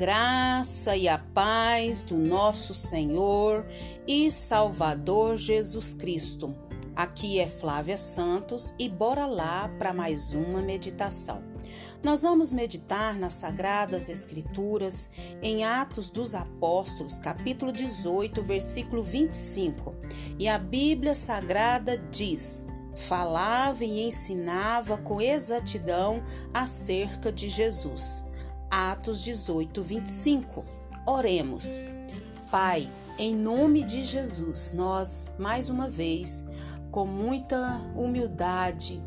graça e a paz do nosso Senhor e Salvador Jesus Cristo. Aqui é Flávia Santos e bora lá para mais uma meditação. Nós vamos meditar nas Sagradas Escrituras em Atos dos Apóstolos, capítulo 18, versículo 25. E a Bíblia Sagrada diz: Falava e ensinava com exatidão acerca de Jesus Atos 18, 25. Oremos. Pai, em nome de Jesus, nós, mais uma vez, com muita humildade,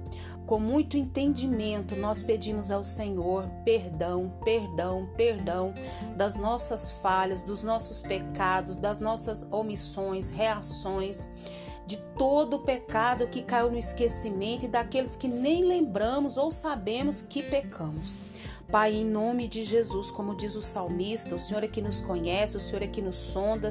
com muito entendimento, nós pedimos ao Senhor perdão, perdão, perdão das nossas falhas, dos nossos pecados, das nossas omissões, reações, de todo o pecado que caiu no esquecimento e daqueles que nem lembramos ou sabemos que pecamos. Pai, em nome de Jesus, como diz o salmista, o Senhor é que nos conhece, o Senhor é que nos sonda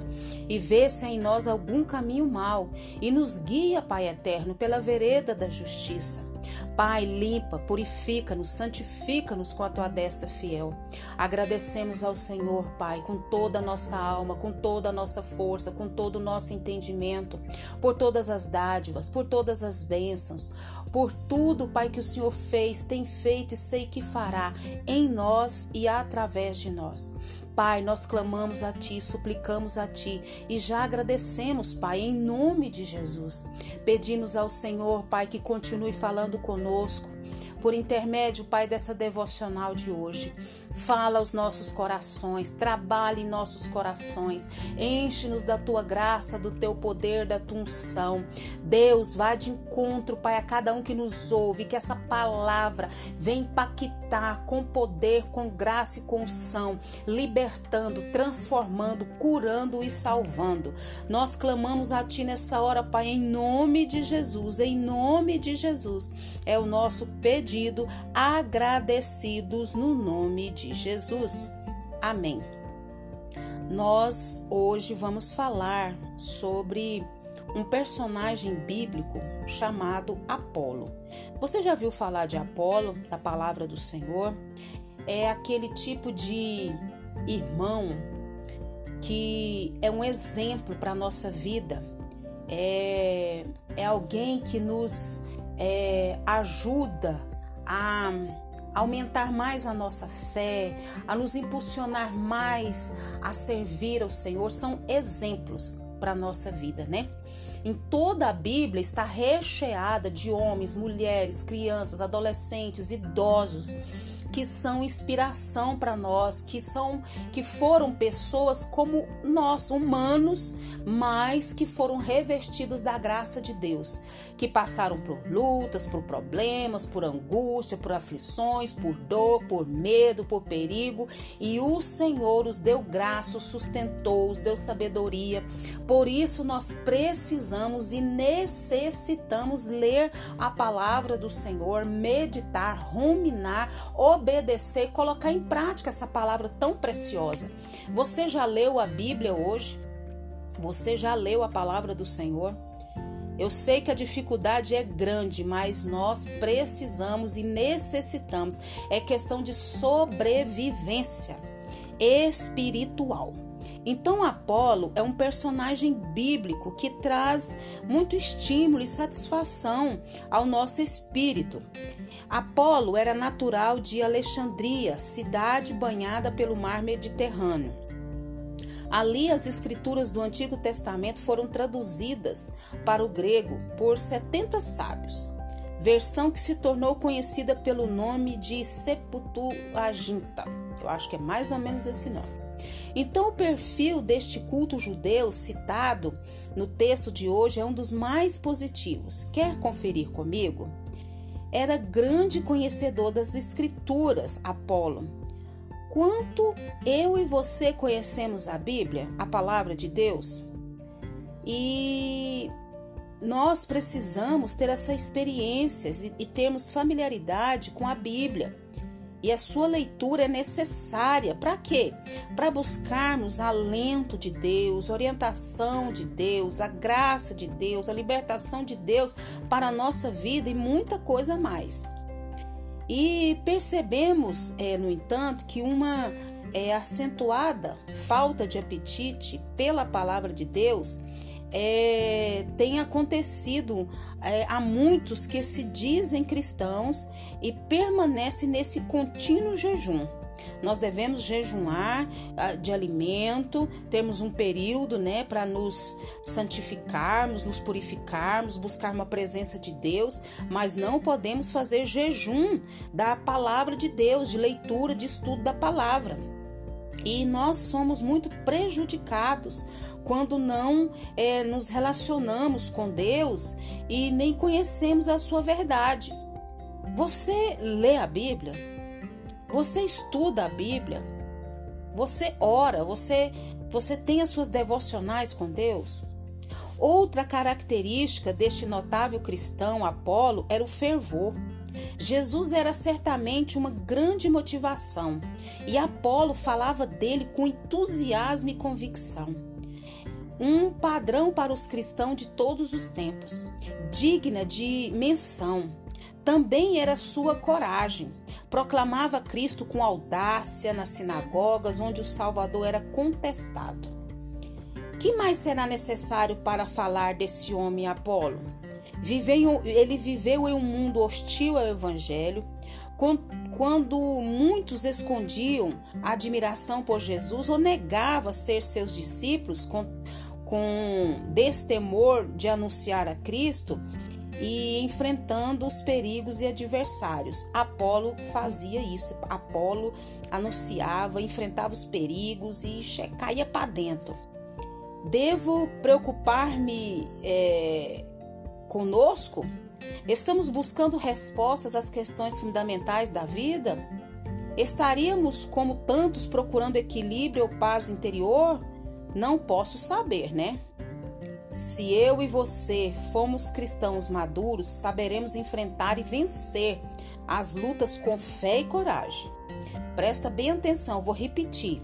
e vê se há em nós algum caminho mau e nos guia, Pai eterno, pela vereda da justiça. Pai, limpa, purifica-nos, santifica-nos com a tua destra fiel. Agradecemos ao Senhor, Pai, com toda a nossa alma, com toda a nossa força, com todo o nosso entendimento, por todas as dádivas, por todas as bênçãos, por tudo, Pai, que o Senhor fez, tem feito e sei que fará em nós e através de nós. Pai, nós clamamos a Ti, suplicamos a Ti e já agradecemos, Pai, em nome de Jesus. Pedimos ao Senhor, Pai, que continue falando conosco por intermédio, Pai, dessa devocional de hoje. Fala aos nossos corações, trabalhe em nossos corações, enche-nos da tua graça, do teu poder, da tua unção. Deus, vá de encontro, Pai, a cada um que nos ouve, que essa palavra venha impactar com poder, com graça e com unção, libertando, transformando, curando e salvando. Nós clamamos a Ti nessa hora, Pai, em nome de Jesus, em nome de Jesus. É o nosso pedido pedido, agradecidos no nome de Jesus. Amém. Nós hoje vamos falar sobre um personagem bíblico chamado Apolo. Você já viu falar de Apolo, da palavra do Senhor? É aquele tipo de irmão que é um exemplo para a nossa vida. É, é alguém que nos é, ajuda a aumentar mais a nossa fé, a nos impulsionar mais a servir ao Senhor, são exemplos para a nossa vida, né? Em toda a Bíblia está recheada de homens, mulheres, crianças, adolescentes, idosos que são inspiração para nós, que são que foram pessoas como nós, humanos, mas que foram revestidos da graça de Deus, que passaram por lutas, por problemas, por angústia, por aflições, por dor, por medo, por perigo, e o Senhor os deu graça, os sustentou, os deu sabedoria. Por isso nós precisamos e necessitamos ler a palavra do Senhor, meditar, ruminar, obedecer, colocar em prática essa palavra tão preciosa. Você já leu a Bíblia hoje? Você já leu a palavra do Senhor? Eu sei que a dificuldade é grande, mas nós precisamos e necessitamos. É questão de sobrevivência espiritual. Então, Apolo é um personagem bíblico que traz muito estímulo e satisfação ao nosso espírito. Apolo era natural de Alexandria, cidade banhada pelo mar Mediterrâneo. Ali, as escrituras do Antigo Testamento foram traduzidas para o grego por 70 sábios, versão que se tornou conhecida pelo nome de Septuaginta. Eu acho que é mais ou menos esse nome. Então, o perfil deste culto judeu citado no texto de hoje é um dos mais positivos. Quer conferir comigo? Era grande conhecedor das Escrituras, Apolo. Quanto eu e você conhecemos a Bíblia, a palavra de Deus? E nós precisamos ter essa experiência e termos familiaridade com a Bíblia. E a sua leitura é necessária para quê? Para buscarmos alento de Deus, orientação de Deus, a graça de Deus, a libertação de Deus para a nossa vida e muita coisa mais. E percebemos, é, no entanto, que uma é, acentuada falta de apetite pela palavra de Deus é, tem acontecido é, a muitos que se dizem cristãos e permanecem nesse contínuo jejum. Nós devemos jejuar ah, de alimento, temos um período, né, para nos santificarmos, nos purificarmos, buscar uma presença de Deus, mas não podemos fazer jejum da palavra de Deus, de leitura, de estudo da palavra. E nós somos muito prejudicados quando não é, nos relacionamos com Deus e nem conhecemos a sua verdade. Você lê a Bíblia? Você estuda a Bíblia? Você ora? Você, você tem as suas devocionais com Deus? Outra característica deste notável cristão Apolo era o fervor. Jesus era certamente uma grande motivação e Apolo falava dele com entusiasmo e convicção. Um padrão para os cristãos de todos os tempos, digna de menção. Também era sua coragem. Proclamava Cristo com audácia nas sinagogas onde o Salvador era contestado. Que mais será necessário para falar desse homem Apolo? Viveu, ele viveu em um mundo hostil ao Evangelho, quando muitos escondiam a admiração por Jesus ou negavam ser seus discípulos com, com destemor de anunciar a Cristo e enfrentando os perigos e adversários. Apolo fazia isso. Apolo anunciava, enfrentava os perigos e caía para dentro. Devo preocupar-me é, conosco? Estamos buscando respostas às questões fundamentais da vida? Estaríamos, como tantos, procurando equilíbrio ou paz interior? Não posso saber, né? Se eu e você fomos cristãos maduros, saberemos enfrentar e vencer as lutas com fé e coragem. Presta bem atenção, vou repetir.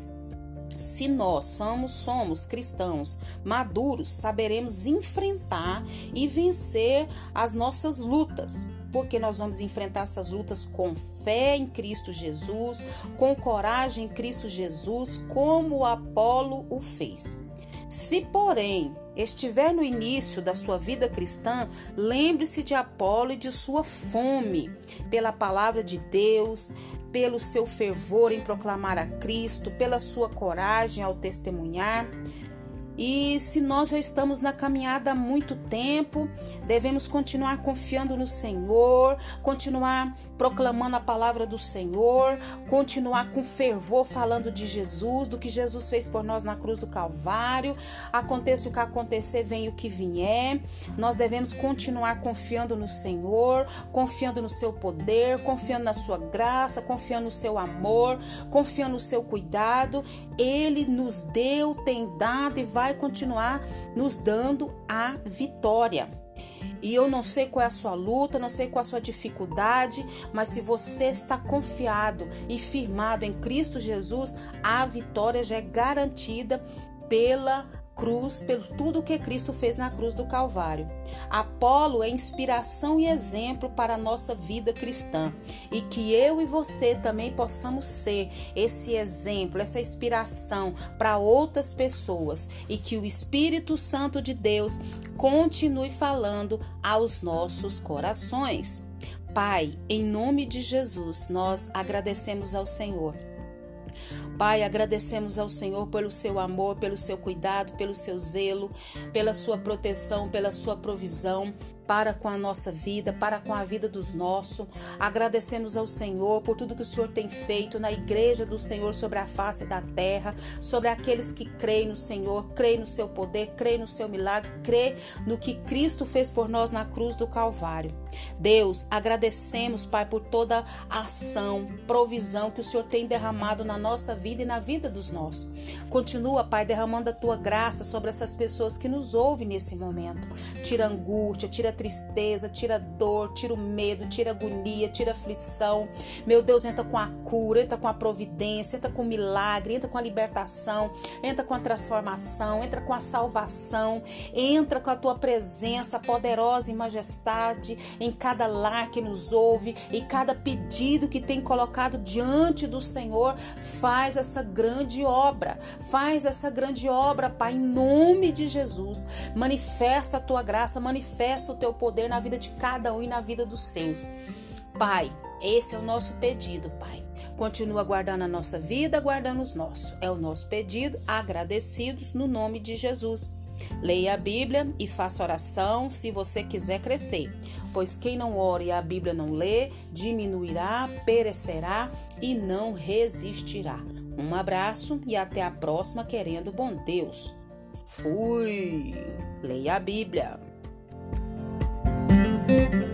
Se nós somos, somos cristãos maduros, saberemos enfrentar e vencer as nossas lutas, porque nós vamos enfrentar essas lutas com fé em Cristo Jesus, com coragem em Cristo Jesus, como Apolo o fez. Se, porém, estiver no início da sua vida cristã, lembre-se de Apolo e de sua fome pela palavra de Deus, pelo seu fervor em proclamar a Cristo, pela sua coragem ao testemunhar. E se nós já estamos na caminhada há muito tempo, devemos continuar confiando no Senhor, continuar proclamando a palavra do Senhor, continuar com fervor falando de Jesus, do que Jesus fez por nós na cruz do Calvário. Aconteça o que acontecer, venha o que vier. Nós devemos continuar confiando no Senhor, confiando no seu poder, confiando na sua graça, confiando no seu amor, confiando no seu cuidado. Ele nos deu, tem dado e vai continuar nos dando a vitória. E eu não sei qual é a sua luta, não sei qual é a sua dificuldade, mas se você está confiado e firmado em Cristo Jesus, a vitória já é garantida pela cruz, pelo tudo que Cristo fez na cruz do Calvário. Apolo é inspiração e exemplo para a nossa vida cristã e que eu e você também possamos ser esse exemplo, essa inspiração para outras pessoas e que o Espírito Santo de Deus continue falando aos nossos corações. Pai, em nome de Jesus, nós agradecemos ao Senhor Pai, agradecemos ao Senhor pelo seu amor, pelo seu cuidado, pelo seu zelo, pela sua proteção, pela sua provisão para com a nossa vida, para com a vida dos nossos. Agradecemos ao Senhor por tudo que o Senhor tem feito na igreja do Senhor sobre a face da terra, sobre aqueles que creem no Senhor, creem no seu poder, creem no seu milagre, creem no que Cristo fez por nós na cruz do Calvário. Deus, agradecemos, Pai, por toda a ação, provisão que o Senhor tem derramado na nossa vida e na vida dos nossos. Continua, Pai, derramando a tua graça sobre essas pessoas que nos ouvem nesse momento. Tira angústia, tira tristeza, tira dor, tira o medo, tira agonia, tira aflição. Meu Deus, entra com a cura, entra com a providência, entra com o milagre, entra com a libertação, entra com a transformação, entra com a salvação, entra com a tua presença poderosa e majestade em cada lar que nos ouve, e cada pedido que tem colocado diante do Senhor. Faz essa grande obra, faz essa grande obra, Pai, em nome de Jesus. Manifesta a tua graça, manifesta o teu poder na vida de cada um e na vida dos seus. Pai, esse é o nosso pedido, Pai. Continua guardando a nossa vida, guardando os nossos. É o nosso pedido, agradecidos no nome de Jesus. Leia a Bíblia e faça oração se você quiser crescer, pois quem não ora e a Bíblia não lê, diminuirá, perecerá e não resistirá. Um abraço e até a próxima, querendo bom Deus. Fui! Leia a Bíblia. Thank you.